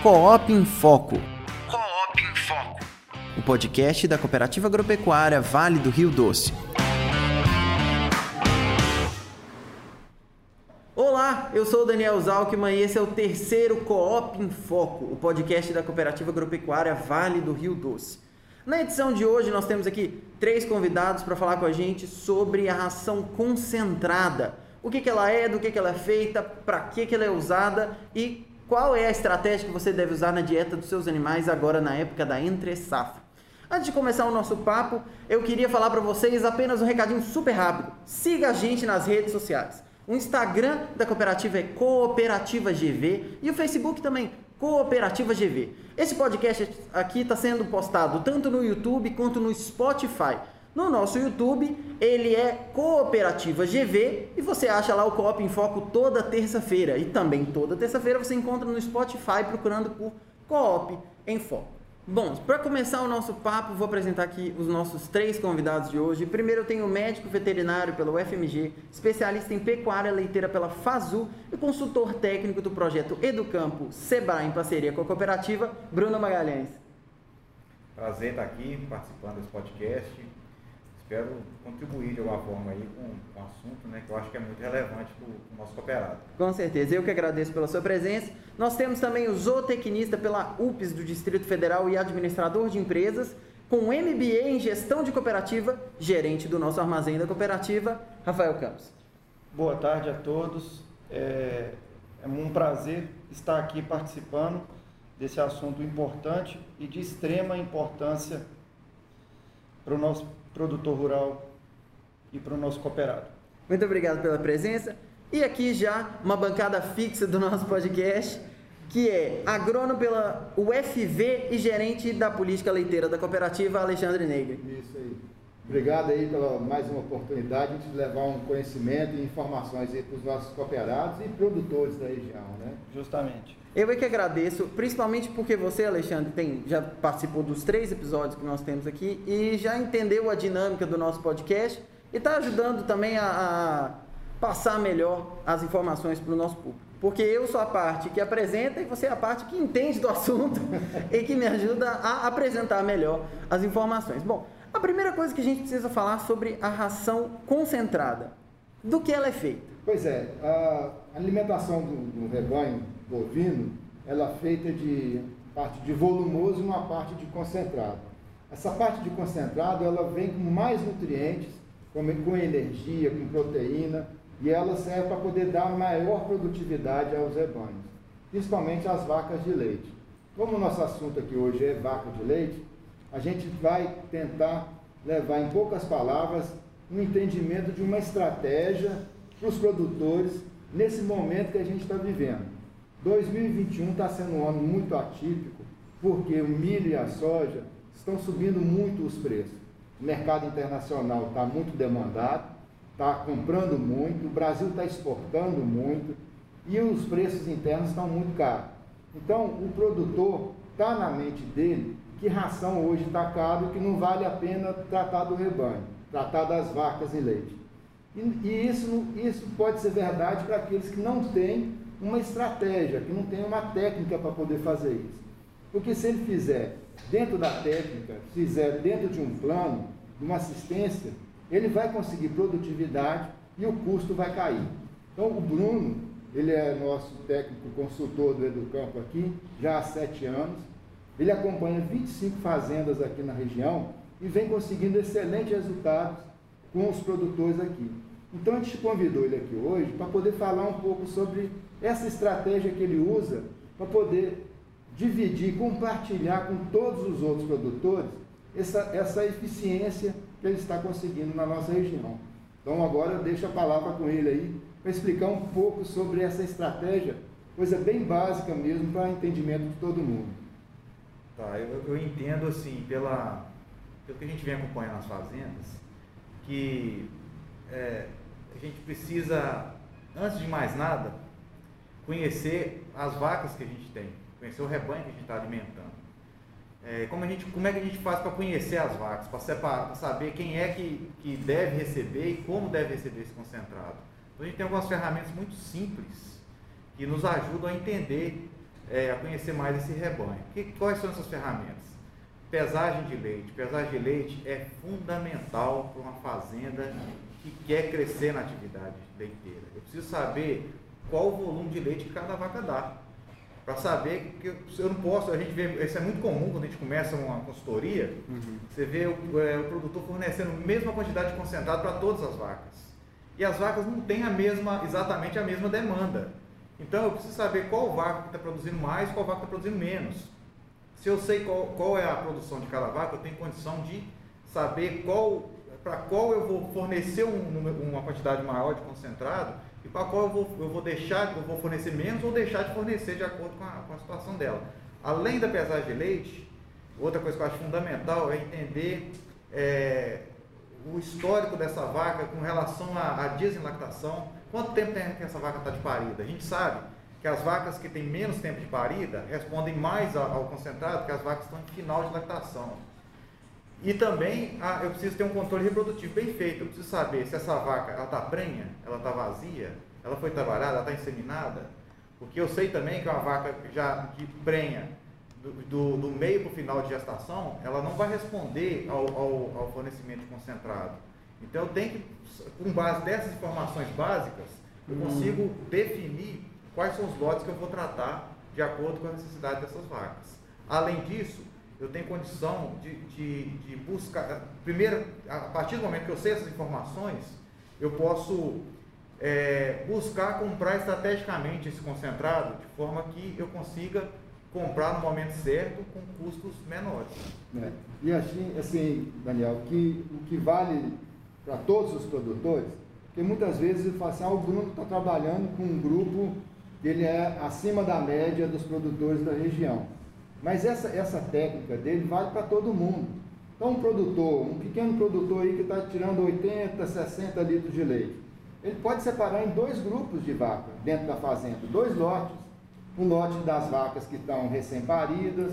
Coop em Foco, Coop em Foco. o podcast da Cooperativa Agropecuária Vale do Rio Doce. Olá, eu sou o Daniel Zalkman e esse é o terceiro Coop em Foco, o podcast da Cooperativa Agropecuária Vale do Rio Doce. Na edição de hoje nós temos aqui três convidados para falar com a gente sobre a ração concentrada. O que, que ela é, do que, que ela é feita, para que, que ela é usada e qual é a estratégia que você deve usar na dieta dos seus animais agora na época da entre safra. Antes de começar o nosso papo, eu queria falar para vocês apenas um recadinho super rápido. Siga a gente nas redes sociais. O Instagram da cooperativa é Cooperativa GV e o Facebook também, Cooperativa GV. Esse podcast aqui está sendo postado tanto no YouTube quanto no Spotify. No nosso YouTube, ele é Cooperativa GV e você acha lá o Coop em Foco toda terça-feira. E também toda terça-feira você encontra no Spotify procurando por Coop em Foco. Bom, para começar o nosso papo, vou apresentar aqui os nossos três convidados de hoje. Primeiro eu tenho o médico veterinário pela UFMG, especialista em pecuária leiteira pela FAZU e consultor técnico do projeto Educampo Sebrae em parceria com a cooperativa, Bruno Magalhães. Prazer estar aqui participando desse podcast. Espero contribuir de alguma forma aí com, o assunto, né, que eu acho que é muito relevante para o nosso cooperado. Com certeza, eu que agradeço pela sua presença. Nós temos também o zootecnista pela UPS do Distrito Federal e administrador de empresas, com MBA em gestão de cooperativa, gerente do nosso armazém da cooperativa, Rafael Campos. Boa tarde a todos. É, é um prazer estar aqui participando desse assunto importante e de extrema importância para o nosso produtor rural e para o nosso cooperado. Muito obrigado pela presença. E aqui já uma bancada fixa do nosso podcast, que é agrônomo pela UFV e gerente da política leiteira da cooperativa, Alexandre Negri. Isso aí. Obrigado aí pela mais uma oportunidade de levar um conhecimento e informações para os nossos cooperados e produtores da região, né? Justamente. Eu é que agradeço, principalmente porque você, Alexandre, tem, já participou dos três episódios que nós temos aqui e já entendeu a dinâmica do nosso podcast e está ajudando também a, a passar melhor as informações para o nosso público. Porque eu sou a parte que apresenta e você é a parte que entende do assunto e que me ajuda a apresentar melhor as informações. Bom, a primeira coisa que a gente precisa falar sobre a ração concentrada. Do que ela é feita? Pois é, a alimentação do, do rebanho bovino, ela é feita de parte de volumoso e uma parte de concentrado. Essa parte de concentrado, ela vem com mais nutrientes, com, com energia, com proteína, e ela serve para poder dar maior produtividade aos rebanhos, principalmente às vacas de leite. Como o nosso assunto aqui hoje é vaca de leite, a gente vai tentar levar em poucas palavras um entendimento de uma estratégia para os produtores nesse momento que a gente está vivendo. 2021 está sendo um ano muito atípico, porque o milho e a soja estão subindo muito os preços. O mercado internacional está muito demandado, está comprando muito, o Brasil está exportando muito e os preços internos estão muito caros. Então, o produtor está na mente dele que ração hoje está caro e que não vale a pena tratar do rebanho, tratar das vacas e leite. E, e isso, isso pode ser verdade para aqueles que não têm uma estratégia, que não têm uma técnica para poder fazer isso. Porque se ele fizer dentro da técnica, fizer dentro de um plano, de uma assistência, ele vai conseguir produtividade e o custo vai cair. Então, o Bruno, ele é nosso técnico consultor do Educampo aqui, já há sete anos. Ele acompanha 25 fazendas aqui na região e vem conseguindo excelentes resultados com os produtores aqui. Então, a gente convidou ele aqui hoje para poder falar um pouco sobre essa estratégia que ele usa para poder dividir, compartilhar com todos os outros produtores essa, essa eficiência que ele está conseguindo na nossa região. Então agora eu deixo a palavra com ele aí para explicar um pouco sobre essa estratégia, coisa bem básica mesmo para entendimento de todo mundo. Tá, eu, eu entendo assim, pela, pelo que a gente vem acompanhando nas fazendas, que é, a gente precisa, antes de mais nada, conhecer as vacas que a gente tem, conhecer o rebanho que a gente está alimentando. É, como, a gente, como é que a gente faz para conhecer as vacas, para saber quem é que, que deve receber e como deve receber esse concentrado? Então a gente tem algumas ferramentas muito simples que nos ajudam a entender é, a conhecer mais esse rebanho. Que, quais são essas ferramentas? Pesagem de leite. Pesagem de leite é fundamental para uma fazenda que quer crescer na atividade leiteira. Eu preciso saber qual o volume de leite que cada vaca dá. Para saber que eu não posso, a gente vê, isso é muito comum quando a gente começa uma consultoria, uhum. você vê o, é, o, produtor fornecendo a mesma quantidade de concentrado para todas as vacas. E as vacas não têm a mesma, exatamente a mesma demanda. Então eu preciso saber qual vaca está produzindo mais, qual vaca está produzindo menos. Se eu sei qual, qual é a produção de cada vaca, eu tenho condição de saber qual para qual eu vou fornecer um, uma quantidade maior de concentrado e para qual eu vou, eu vou deixar, eu vou fornecer menos ou deixar de fornecer de acordo com a, com a situação dela. Além da pesagem de leite, outra coisa que eu acho fundamental é entender é, o histórico dessa vaca com relação à, à desenlactação. Quanto tempo tem que essa vaca está de parida? A gente sabe que as vacas que têm menos tempo de parida respondem mais ao, concentrado que as vacas que estão em final de lactação. E também ah, eu preciso ter um controle reprodutivo bem feito. Eu preciso saber se essa vaca está prenha, ela está vazia, ela foi trabalhada, ela está inseminada. Porque eu sei também que uma vaca já que prenha do, do, do meio para o final de gestação, ela não vai responder ao, ao, ao, fornecimento concentrado. Então eu tenho que, com base dessas informações básicas, eu hum. consigo definir quais são os lotes que eu vou tratar de acordo com a necessidade dessas vacas. Além disso, eu tenho condição de, de, de, buscar. Primeiro, a partir do momento que eu sei essas informações, eu posso é, buscar comprar estrategicamente esse concentrado de forma que eu consiga comprar no momento certo com custos menores. É. E assim, assim, Daniel, que, o que vale para todos os produtores, porque muitas vezes ele fala assim, ah, o Bruno está trabalhando com um grupo que ele é acima da média dos produtores da região. Mas essa, essa técnica dele vale para todo mundo. Então, um produtor, um pequeno produtor aí que está tirando 80, 60 litros de leite, ele pode separar em dois grupos de vaca dentro da fazenda, dois lotes. Um lote das vacas que estão recém-paridas,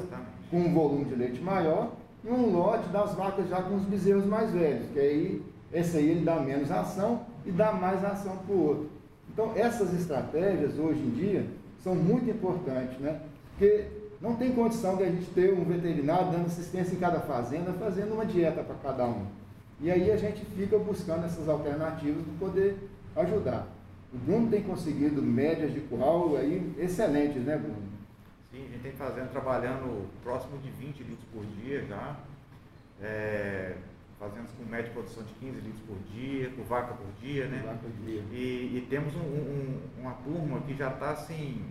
com um volume de leite maior, e um lote das vacas já com os bezerros mais velhos, que aí esse aí ele dá menos ação e dá mais ação para o outro. Então, essas estratégias hoje em dia são muito importantes, né? Porque não tem condição de a gente ter um veterinário dando assistência em cada fazenda, fazendo uma dieta para cada um. E aí a gente fica buscando essas alternativas para poder ajudar. O Bruno tem conseguido médias de curral aí excelentes, né, Bruno? Sim, a gente tem fazendo, trabalhando próximo de 20 litros por dia já. É, fazendo com média de produção de 15 litros por dia, por vaca por dia, né? Vaca por dia. E, e temos um, um, uma turma que já está assim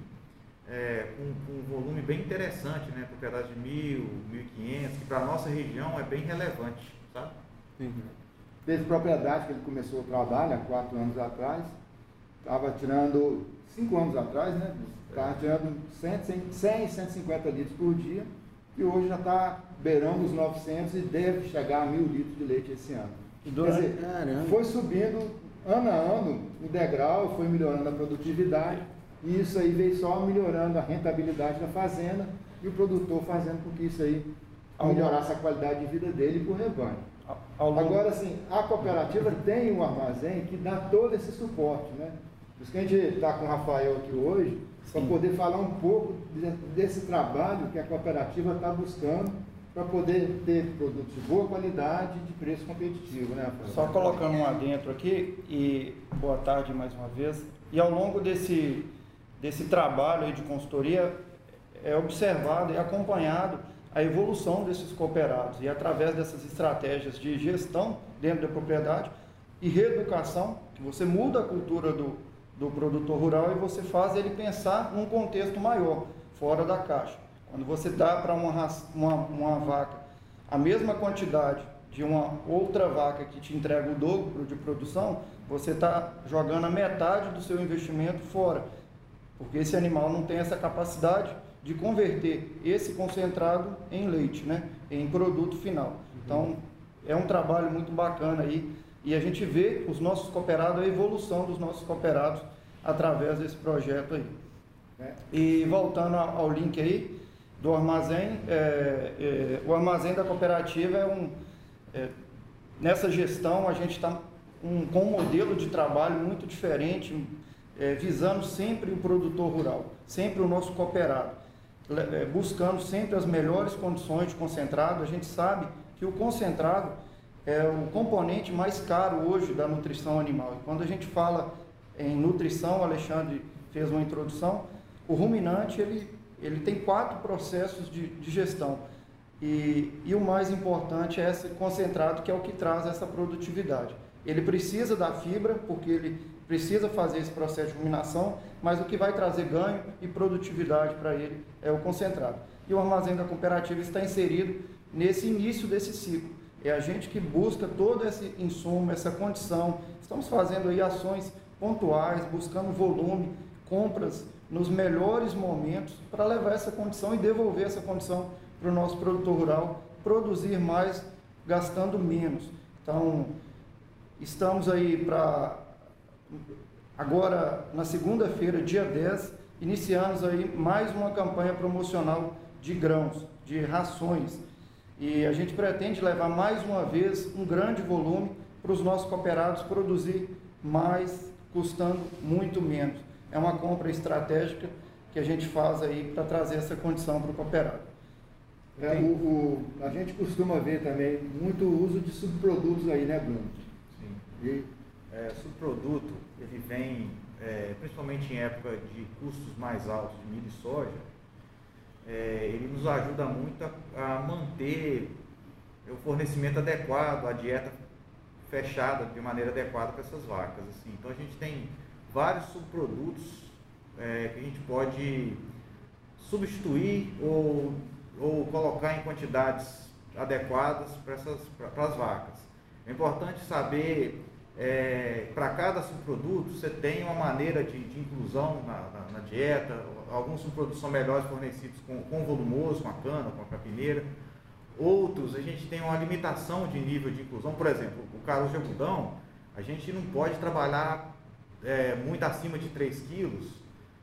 é, com, com, um volume bem interessante, né? Propriedade de mil, mil e quinhentos, que para a nossa região é bem relevante, sabe? Teve propriedade que ele começou o trabalho há quatro anos atrás, estava tirando, cinco anos atrás, né? Estava é. tirando 100, 100, 150 litros por dia, e hoje já está beirando os 900 e deve chegar a mil litros de leite esse ano. Quer dizer, foi subindo ano a ano o degrau, foi melhorando a produtividade e isso aí veio só melhorando a rentabilidade da fazenda e o produtor fazendo com que isso aí melhorasse a qualidade de vida dele e para o rebanho. Agora, assim, a cooperativa tem um armazém que dá todo esse suporte, né? Por isso que a gente está com o Rafael aqui hoje, para poder falar um pouco desse trabalho que a cooperativa está buscando para poder ter produtos de boa qualidade de preço competitivo, né, Rafael? Só colocando um adentro aqui, e boa tarde mais uma vez. E ao longo desse desse trabalho de consultoria é observado e acompanhado a evolução desses cooperados e através dessas estratégias de gestão dentro da propriedade e reeducação, que você muda a cultura do, do produtor rural e você faz ele pensar num contexto maior, fora da caixa. Quando você dá para uma, uma, uma vaca a mesma quantidade de uma outra vaca que te entrega o dobro de produção, você está jogando a metade do seu investimento fora porque esse animal não tem essa capacidade de converter esse concentrado em leite, né? em produto final. Uhum. Então, é um trabalho muito bacana aí e a gente vê os nossos cooperados, a evolução dos nossos cooperados através desse projeto aí. É. E voltando ao link aí do armazém, é, é, o armazém da cooperativa é um. É, nessa gestão a gente está um, com um modelo de trabalho muito diferente, é, visando sempre o produtor rural, sempre o nosso cooperado. eh, buscando sempre as melhores condições de concentrado. A gente sabe que o concentrado é o componente mais caro hoje da nutrição animal. E quando a gente fala em nutrição, o Alexandre fez uma introdução, o ruminante ele, ele tem quatro processos de digestão. E, e o mais importante é esse concentrado, que é o que traz essa produtividade. Ele precisa da fibra, porque ele precisa fazer esse processo de ruminação, mas o que vai trazer ganho e produtividade para ele é o concentrado. E o armazém da cooperativa está inserido nesse início desse ciclo. É a gente que busca todo esse insumo, essa condição. Estamos fazendo aí ações pontuais, buscando volume, compras nos melhores momentos para levar essa condição e devolver essa condição para o nosso produtor rural produzir mais gastando menos. Então, estamos aí para agora na segunda-feira, dia 10, iniciamos aí mais uma campanha promocional de grãos, de rações. E a gente pretende levar mais uma vez um grande volume para os nossos cooperados produzir mais, custando muito menos. É uma compra estratégica que a gente faz aí para trazer essa condição para o cooperado. É, o, o- a gente costuma ver também muito uso de subprodutos aí, né, Bruno? Sim. E É, subproduto, ele vem, é, principalmente em época de custos mais altos de milho e soja, é, ele nos ajuda muito a, a manter o fornecimento adequado, a dieta fechada de maneira adequada para essas vacas. Assim. Então a gente tem vários subprodutos é, que a gente pode substituir ou, ou colocar em quantidades adequadas para essas para as vacas. É importante saber é, para cada subproduto você tem uma maneira de, de inclusão na, na- na dieta. Alguns subprodutos são melhores fornecidos com, com volumoso, com a cana, com a capineira. Outros a gente tem uma limitação de nível de inclusão. Por exemplo, o caroço de algodão, a gente não pode trabalhar é, muito acima de 3 quilos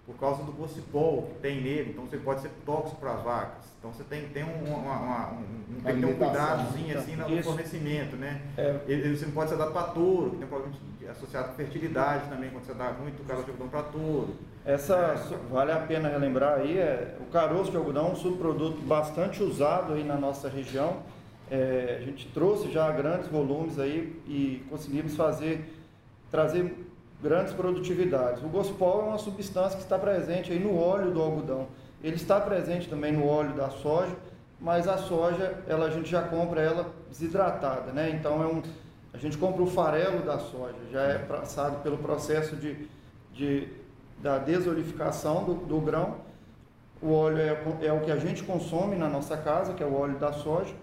por causa do gocipol que tem nele, então você pode ser tóxico para as vacas. Então você tem, tem um, uma, uma- um, tem que ter um cuidadozinho assim no Isso. fornecimento, né? É, Ele, você não pode ser dado para touro, que tem um problema de- associado com fertilidade também, quando você dá muito caroço de algodão para touro. Essa su- vale a pena relembrar aí, é, o caroço de algodão é um subproduto bastante usado aí na nossa região. É, a gente trouxe já grandes volumes aí e conseguimos fazer trazer grandes produtividades. O gospol é uma substância que está presente aí no óleo do algodão. Ele está presente também no óleo da soja, mas a soja, ela a gente já compra ela desidratada, né? Então é um a gente compra o farelo da soja, já é passado pelo processo de, de da desolificação do, do grão. O óleo é, é o que a gente consome na nossa casa, que é o óleo da soja.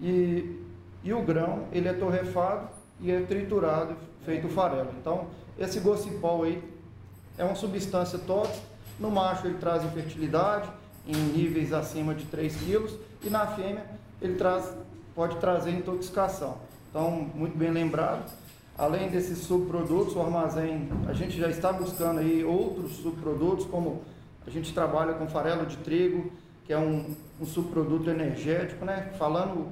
E, e o grão, ele é torrefado e é triturado, feito farelo. Então, esse gocipol aí é uma substância tóxica. No macho ele traz infertilidade em níveis acima de 3 quilos e na fêmea ele traz, pode trazer intoxicação. Então, muito bem lembrado. Além desses subprodutos, o armazém, a gente já está buscando aí outros subprodutos, como a gente trabalha com farelo de trigo, que é um, um subproduto energético, né? Falando,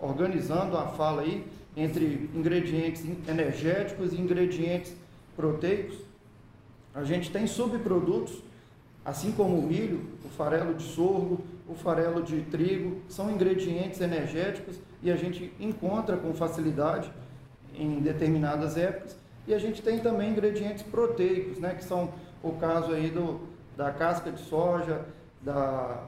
organizando a fala aí entre ingredientes energéticos e ingredientes proteicos. A gente tem subprodutos, assim como o milho, o farelo de sorgo, o farelo de trigo, são ingredientes energéticos e a gente encontra com facilidade em determinadas épocas. E a gente tem também ingredientes proteicos, né, que são o caso aí do, da casca de soja, da,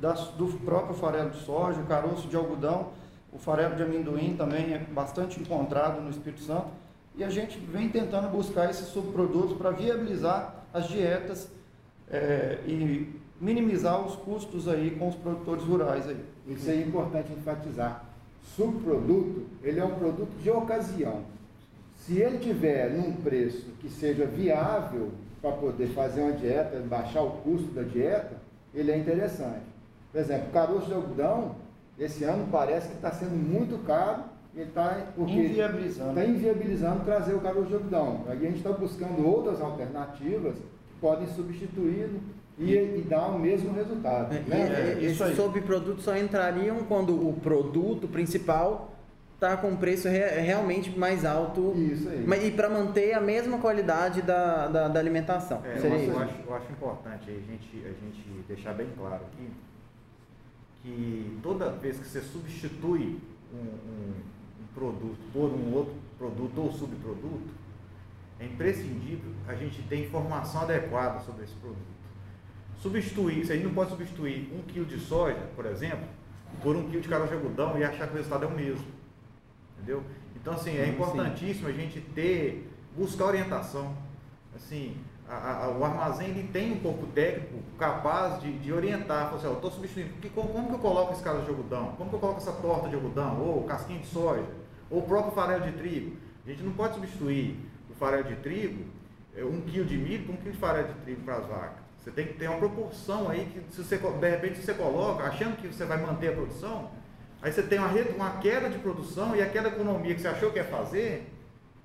da- do próprio farelo de soja, o caroço de algodão, o farelo de amendoim também é bastante encontrado no Espírito Santo. E a gente vem tentando buscar esses subprodutos para viabilizar as dietas eh, e minimizar os custos aí com os produtores rurais aí. Isso é importante enfatizar. Subproduto, ele é um produto de ocasião. Se ele tiver num preço que seja viável para poder fazer uma dieta, baixar o custo da dieta, ele é interessante. Por exemplo, o caroço de algodão, esse ano parece que está sendo muito caro, e está Inviabilizando. está inviabilizando trazer o caroço de algodão. Aí a gente está buscando outras alternativas que podem substituí-lo e, e dar o mesmo resultado. É, né? é, isso esses subprodutos só entrariam quando o produto principal tá com um preço re- realmente mais alto Isso aí. mas- e para manter a mesma qualidade da, da, da alimentação. É, eu, Seria eu acho- eu acho importante a gente, a gente deixar bem claro aqui que toda vez que você substitui um produto por um outro produto ou subproduto, é imprescindível a gente ter informação adequada sobre esse produto. Substituir, você não pode substituir um quilo de soja, por exemplo, por um quilo de caroço de algodão e achar que o resultado é o mesmo. Entendeu? Então, assim, é Sim, importantíssimo a gente ter, buscar orientação. Assim, a- a- o armazém ele tem um corpo técnico capaz de, de orientar. Falar assim, eu estou substituindo. Que, como, como que eu coloco esse caroço de algodão? Como que eu coloco essa torta de algodão? Ou casquinha de soja? Ou o próprio farelo de trigo? A gente não pode substituir o farelo de trigo, é, um quilo de milho, por um quilo de farelo de trigo para as vacas. Você tem que ter uma proporção aí que se você, de repente se você coloca, achando que você vai manter a produção, aí você tem uma, uma queda de produção e aquela economia que você achou que ia fazer,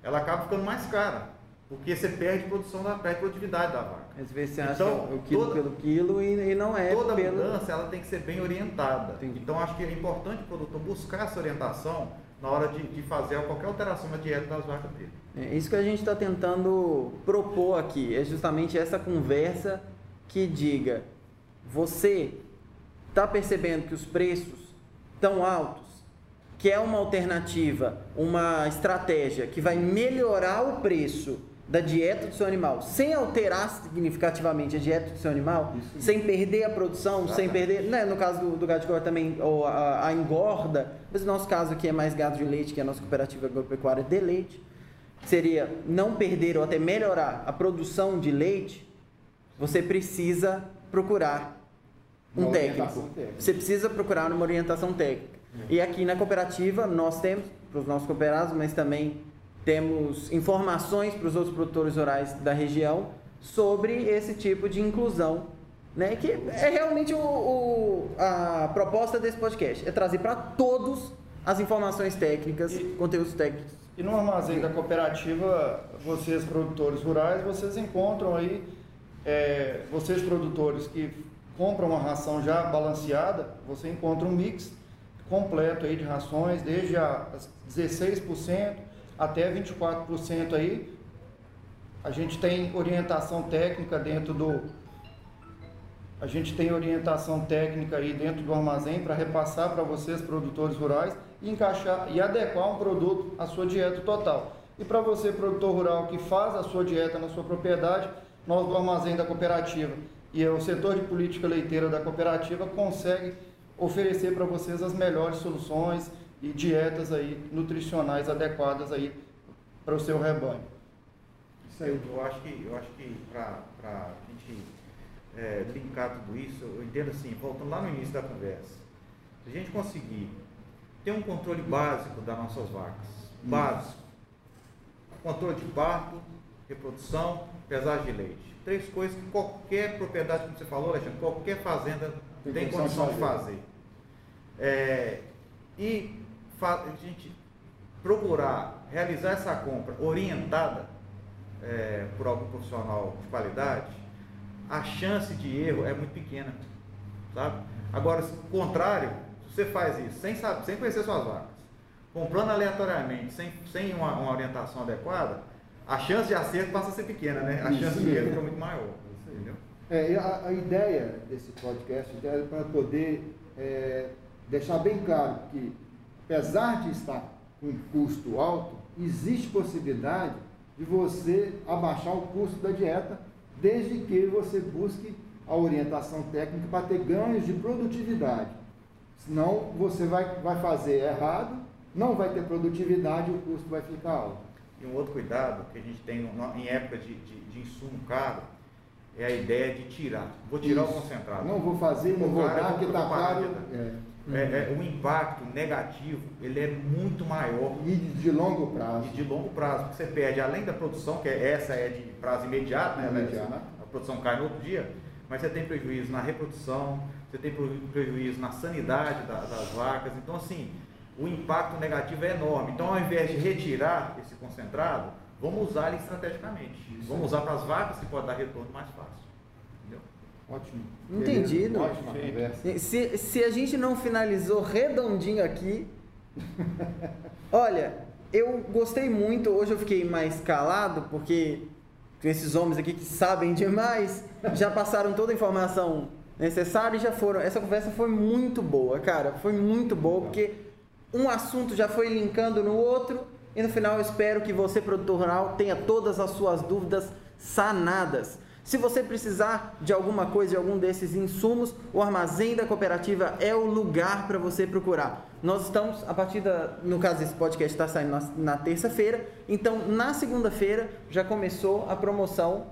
ela acaba ficando mais cara. Porque você perde produção, da, perde produtividade da vaca. Às vezes você acha Então, o quilo toda- pelo quilo e, e não é Toda pelo. mudança ela tem que ser bem orientada. Entendi. Então acho que é importante o produtor buscar essa orientação na hora de, de fazer qualquer alteração na dieta das vacas dele. É isso que a gente está tentando propor aqui, é justamente essa conversa que diga: você está percebendo que os preços estão altos, que é uma alternativa, uma estratégia que vai melhorar o preço da dieta do seu animal, sem alterar significativamente a dieta do seu animal, Isso. sem perder a produção, sem perder, né, no caso do, do gado de engorda também, ou a, a engorda, mas no nosso caso aqui é mais gado de leite, que é a nossa cooperativa agropecuária de leite, seria não perder ou até melhorar a produção de leite, você precisa procurar um Uma técnico. técnica. Você precisa procurar uma orientação técnica. E aqui na cooperativa nós temos para os nossos cooperados, mas também temos informações para os outros produtores rurais da região sobre esse tipo de inclusão, né? Que é realmente o, o- a proposta desse podcast, é trazer para todos as informações técnicas, E- conteúdos técnicos. E no armazém da cooperativa, vocês produtores rurais, vocês encontram aí, é, vocês produtores que compram uma ração já balanceada, você encontra um mix completo aí de rações, desde a 16% até 24% aí. A gente tem orientação técnica dentro do, a gente tem orientação técnica aí dentro do armazém para repassar para vocês, produtores rurais, e encaixar e adequar um produto à sua dieta total. E para você, produtor rural que faz a sua dieta na sua propriedade, nós do armazém da cooperativa e o setor de política leiteira da cooperativa consegue oferecer para vocês as melhores soluções e dietas aí nutricionais adequadas aí para o seu rebanho. Isso aí. Eu, acho que, eu acho que para a gente é, linkar tudo isso, eu entendo assim, voltando lá no início da conversa, se a gente conseguir ter um controle básico das nossas vacas, básico, controle de parto, reprodução, pesagem de leite, três coisas que qualquer propriedade, como você falou, Alexandre, qualquer fazenda Tem tem, condição de fazer. fazer. É, e a gente procurar realizar essa compra orientada é, por algum profissional de qualidade, a chance de erro é muito pequena, sabe? Agora, se o contrário, se você faz isso sem, saber, sem conhecer suas vacas, comprando aleatoriamente, sem, sem uma, uma orientação adequada, a chance de acerto passa a ser pequena, né? A Isso chance de erro fica muito maior, entendeu? É, a, a ideia desse podcast é para poder é, deixar bem claro que, apesar de estar com um custo alto, existe possibilidade de você abaixar o custo da dieta, desde que você busque a orientação técnica para ter ganhos de produtividade. Senão você vai, vai fazer errado, não vai ter produtividade e o custo vai ficar alto. E um outro cuidado que a gente tem em época de, de, de insumo caro é a ideia de tirar. Vou tirar Isso. o concentrado. Não vou fazer, não vou caro, dar, porque vou está caro. de dar. é. É, é, o impacto negativo ele é muito maior E de longo prazo. e de longo prazo, porque você perde, além da produção, que é- essa é de prazo imediato, né? Imediato. A produção cai no outro dia, mas você tem prejuízo na reprodução, você tem preju- prejuízo na sanidade da- das vacas. Então, assim, o impacto negativo é enorme. Então, ao invés de retirar esse concentrado, vamos usar ele estrategicamente. Isso. Vamos usar para as vacas que pode dar retorno mais fácil. Ótimo. Entendido. Ótima conversa. Se, se a gente não finalizou redondinho aqui. Olha, eu gostei muito. Hoje eu fiquei mais calado porque esses homens aqui que sabem demais já passaram toda a informação necessária e já foram. Essa conversa foi muito boa, cara. Foi muito boa porque um assunto já foi linkando no outro e no final eu espero que você, produtor rural, tenha todas as suas dúvidas sanadas. Se você precisar de alguma coisa, de algum desses insumos, o armazém da cooperativa é o lugar para você procurar. Nós estamos, a partir da. No caso, esse podcast está saindo na, na terça-feira, então na segunda-feira já começou a promoção.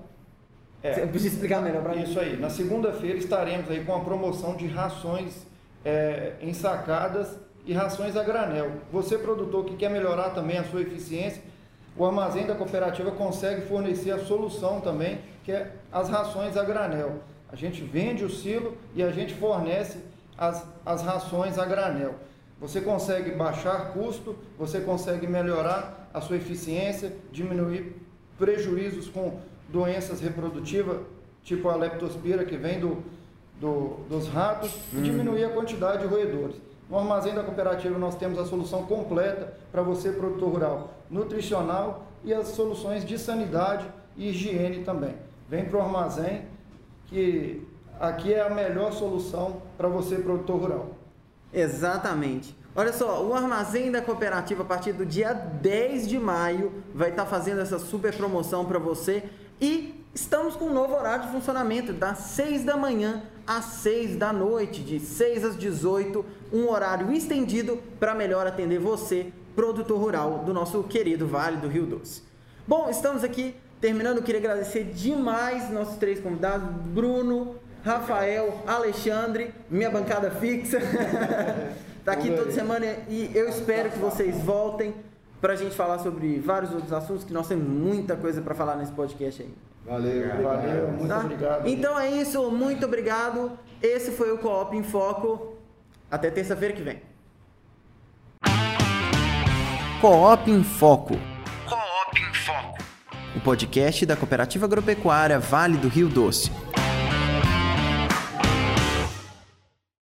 É. Você precisa explicar melhor para mim? Isso aí. Na segunda-feira estaremos aí com a promoção de rações é, ensacadas e rações a granel. Você, produtor, que quer melhorar também a sua eficiência, o armazém da cooperativa consegue fornecer a solução também, que é as rações a granel. A gente vende o silo e a gente fornece as, as rações a granel. Você consegue baixar custo, você consegue melhorar a sua eficiência, diminuir prejuízos com doenças reprodutivas, tipo a leptospira que vem do, do, dos ratos, e diminuir a quantidade de roedores. No armazém da cooperativa nós temos a solução completa para você, produtor rural, nutricional e as soluções de sanidade e higiene também. Vem para o armazém que aqui é a melhor solução para você, produtor rural. Exatamente. Olha só, o armazém da cooperativa a partir do dia 10 de maio vai estar fazendo essa super promoção para você e estamos com um novo horário de funcionamento das 6 da manhã às 6 da noite, de 6 às 18, um horário estendido para melhor atender você, produtor rural do nosso querido Vale do Rio Doce. Bom, estamos aqui terminando, queria agradecer demais nossos três convidados, Bruno, Rafael, Alexandre, minha bancada fixa. tá aqui toda semana e eu espero que vocês voltem para a gente falar sobre vários outros assuntos, que nós temos muita coisa para falar nesse podcast aí. Valeu, Valeu, muito Tá? obrigado. Então é isso, muito obrigado. Esse foi o Coop em Foco. Até terça-feira que vem. Coop em Foco, Coop em Foco. o podcast da Cooperativa Agropecuária Vale do Rio Doce.